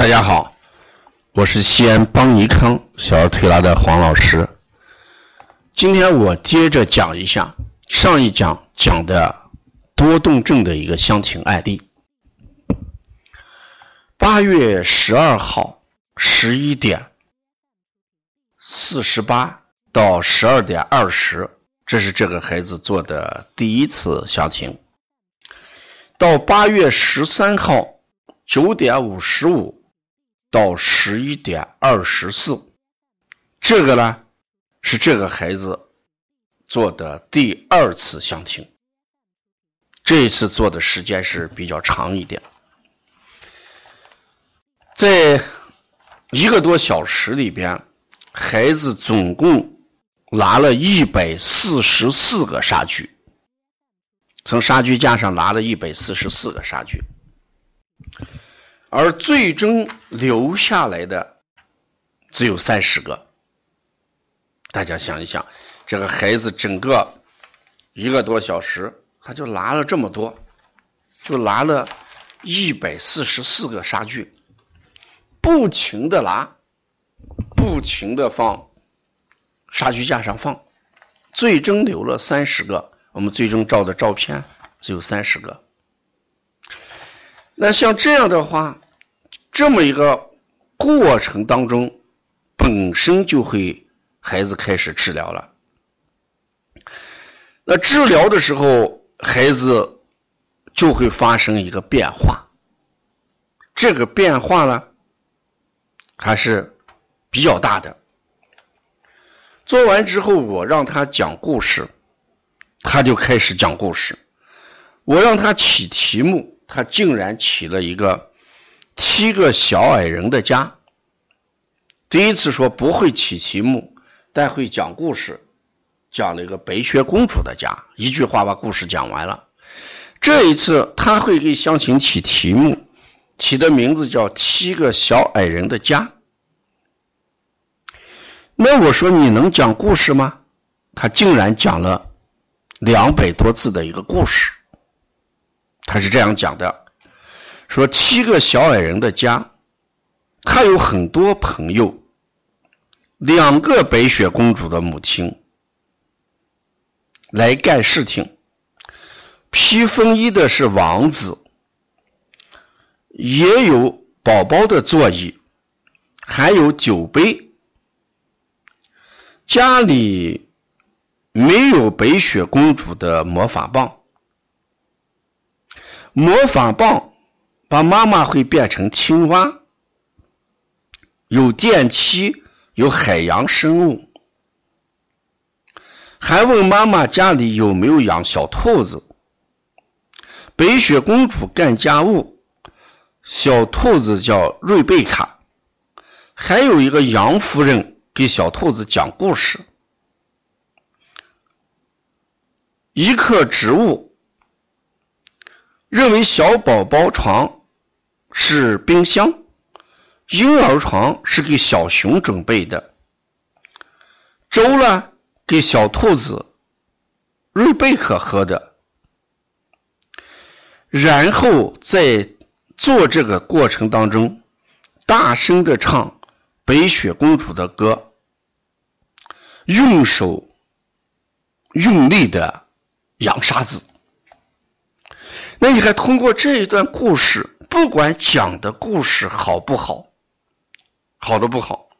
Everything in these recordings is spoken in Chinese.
大家好，我是西安邦尼康小儿推拿的黄老师。今天我接着讲一下上一讲讲的多动症的一个详情案例。八月十二号十一点四十八到十二点二十，这是这个孩子做的第一次详情。到八月十三号九点五十五到十一点二十四，这个呢是这个孩子做的第二次相亲。这一次做的时间是比较长一点，在一个多小时里边，孩子总共拿了一百四十四个沙具。从杀具架上拿了一百四十四个杀具，而最终留下来的只有三十个。大家想一想，这个孩子整个一个多小时，他就拿了这么多，就拿了一百四十四个杀具，不停的拿，不停的放杀具架上放，最终留了三十个。我们最终照的照片只有三十个。那像这样的话，这么一个过程当中，本身就会孩子开始治疗了。那治疗的时候，孩子就会发生一个变化。这个变化呢，还是比较大的。做完之后，我让他讲故事。他就开始讲故事，我让他起题目，他竟然起了一个“七个小矮人的家”。第一次说不会起题目，但会讲故事，讲了一个白雪公主的家，一句话把故事讲完了。这一次他会给乡亲起题目，起的名字叫“七个小矮人的家”。那我说你能讲故事吗？他竟然讲了。两百多字的一个故事，他是这样讲的：说七个小矮人的家，他有很多朋友，两个白雪公主的母亲来干事情，披风衣的是王子，也有宝宝的座椅，还有酒杯，家里。没有白雪公主的魔法棒，魔法棒把妈妈会变成青蛙，有电梯，有海洋生物，还问妈妈家里有没有养小兔子。白雪公主干家务，小兔子叫瑞贝卡，还有一个杨夫人给小兔子讲故事。一棵植物认为小宝宝床是冰箱，婴儿床是给小熊准备的。粥呢，给小兔子瑞贝克喝的。然后在做这个过程当中，大声的唱白雪公主的歌，用手用力的。扬沙子，那你看，通过这一段故事，不管讲的故事好不好，好的不好，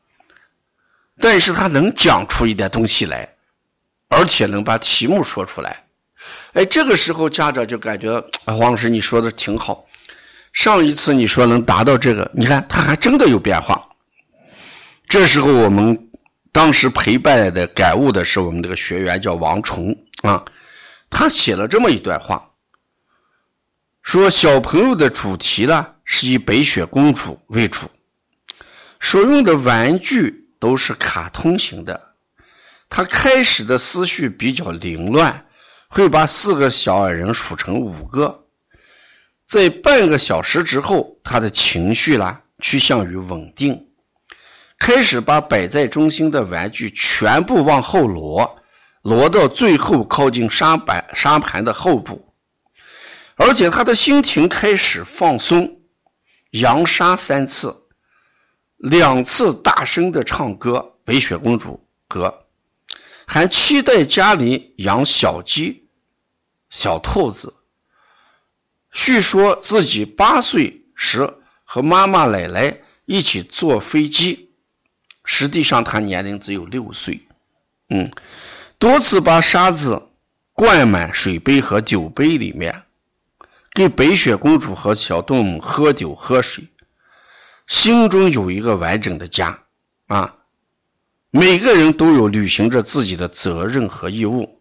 但是他能讲出一点东西来，而且能把题目说出来，哎，这个时候家长就感觉，啊黄老师你说的挺好，上一次你说能达到这个，你看他还真的有变化。这时候我们当时陪伴的感悟的是我们这个学员叫王崇啊。他写了这么一段话，说小朋友的主题呢是以白雪公主为主，所用的玩具都是卡通型的。他开始的思绪比较凌乱，会把四个小矮人数成五个。在半个小时之后，他的情绪呢趋向于稳定，开始把摆在中心的玩具全部往后挪。挪到最后靠近沙板沙盘的后部，而且他的心情开始放松，扬沙三次，两次大声的唱歌《白雪公主歌》，还期待家里养小鸡、小兔子。叙说自己八岁时和妈妈、奶奶一起坐飞机，实际上他年龄只有六岁。嗯，多次把沙子灌满水杯和酒杯里面，给白雪公主和小动物喝酒喝水，心中有一个完整的家啊。每个人都有履行着自己的责任和义务，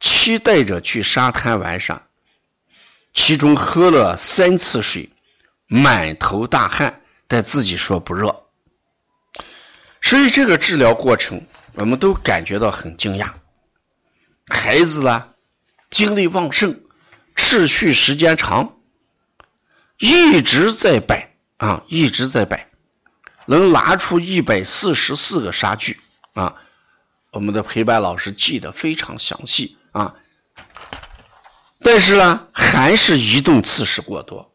期待着去沙滩玩耍。其中喝了三次水，满头大汗，但自己说不热。所以这个治疗过程，我们都感觉到很惊讶。孩子呢，精力旺盛，持续时间长，一直在摆啊，一直在摆，能拿出一百四十四个沙具啊。我们的陪伴老师记得非常详细啊。但是呢，还是移动次数过多，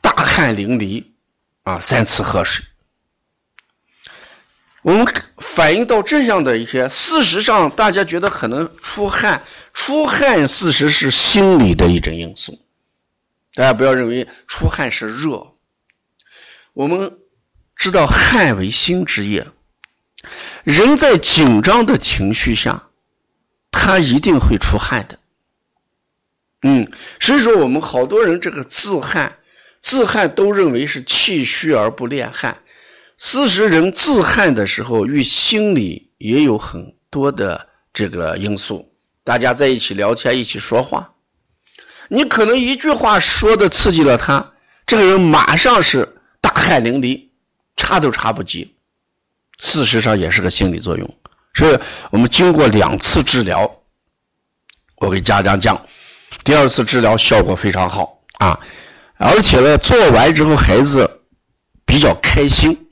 大汗淋漓，啊，三次喝水。我们反映到这样的一些，事实上，大家觉得可能出汗，出汗事实是心理的一种因素。大家不要认为出汗是热，我们知道汗为心之液，人在紧张的情绪下，他一定会出汗的。嗯，所以说我们好多人这个自汗，自汗都认为是气虚而不练汗。事实人自汗的时候，与心理也有很多的这个因素。大家在一起聊天，一起说话，你可能一句话说的刺激了他，这个人马上是大汗淋漓，查都查不及。事实上也是个心理作用。所以我们经过两次治疗，我给家长讲。第二次治疗效果非常好啊，而且呢，做完之后孩子比较开心。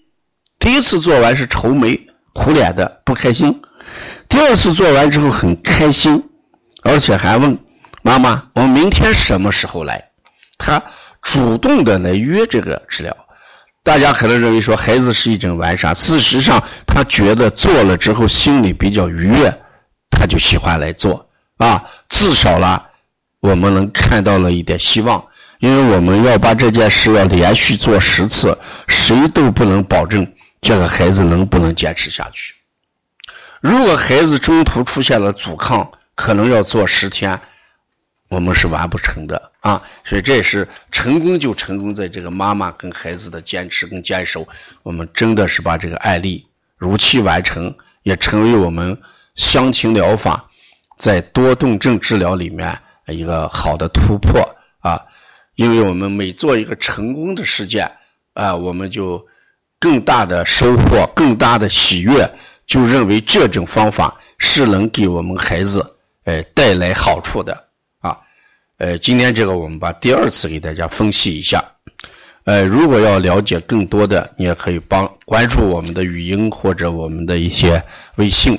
第一次做完是愁眉苦脸的不开心，第二次做完之后很开心，而且还问妈妈：“我明天什么时候来？”他主动的来约这个治疗。大家可能认为说孩子是一种玩耍，事实上他觉得做了之后心里比较愉悦，他就喜欢来做啊，至少了。我们能看到了一点希望，因为我们要把这件事要连续做十次，谁都不能保证这个孩子能不能坚持下去。如果孩子中途出现了阻抗，可能要做十天，我们是完不成的啊。所以这也是成功就成功在这个妈妈跟孩子的坚持跟坚守。我们真的是把这个案例如期完成，也成为我们香情疗法在多动症治疗里面。一个好的突破啊，因为我们每做一个成功的事件啊，我们就更大的收获、更大的喜悦，就认为这种方法是能给我们孩子呃带来好处的啊。呃，今天这个我们把第二次给大家分析一下。呃，如果要了解更多的，你也可以帮关注我们的语音或者我们的一些微信。